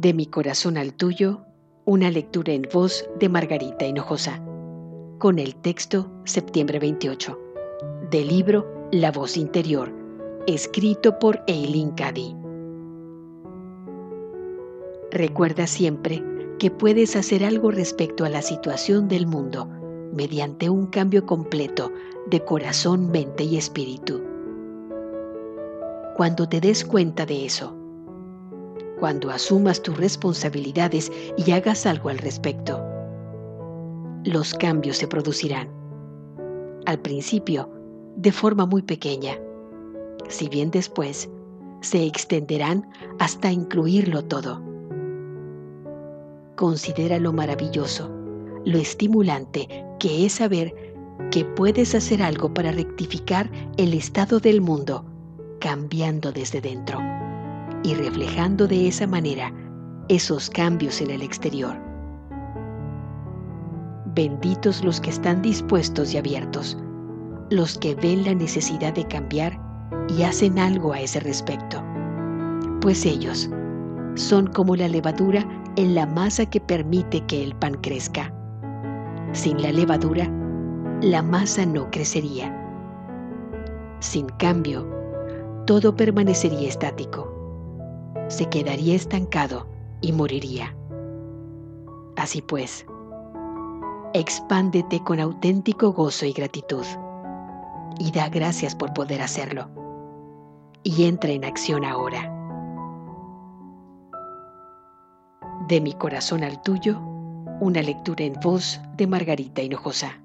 De mi corazón al tuyo, una lectura en voz de Margarita Hinojosa, con el texto Septiembre 28, del libro La voz interior, escrito por Eileen Cady. Recuerda siempre que puedes hacer algo respecto a la situación del mundo mediante un cambio completo de corazón, mente y espíritu. Cuando te des cuenta de eso, cuando asumas tus responsabilidades y hagas algo al respecto. Los cambios se producirán. Al principio, de forma muy pequeña, si bien después se extenderán hasta incluirlo todo. Considera lo maravilloso, lo estimulante que es saber que puedes hacer algo para rectificar el estado del mundo, cambiando desde dentro y reflejando de esa manera esos cambios en el exterior. Benditos los que están dispuestos y abiertos, los que ven la necesidad de cambiar y hacen algo a ese respecto, pues ellos son como la levadura en la masa que permite que el pan crezca. Sin la levadura, la masa no crecería. Sin cambio, todo permanecería estático se quedaría estancado y moriría. Así pues, expándete con auténtico gozo y gratitud y da gracias por poder hacerlo. Y entra en acción ahora. De mi corazón al tuyo, una lectura en voz de Margarita Hinojosa.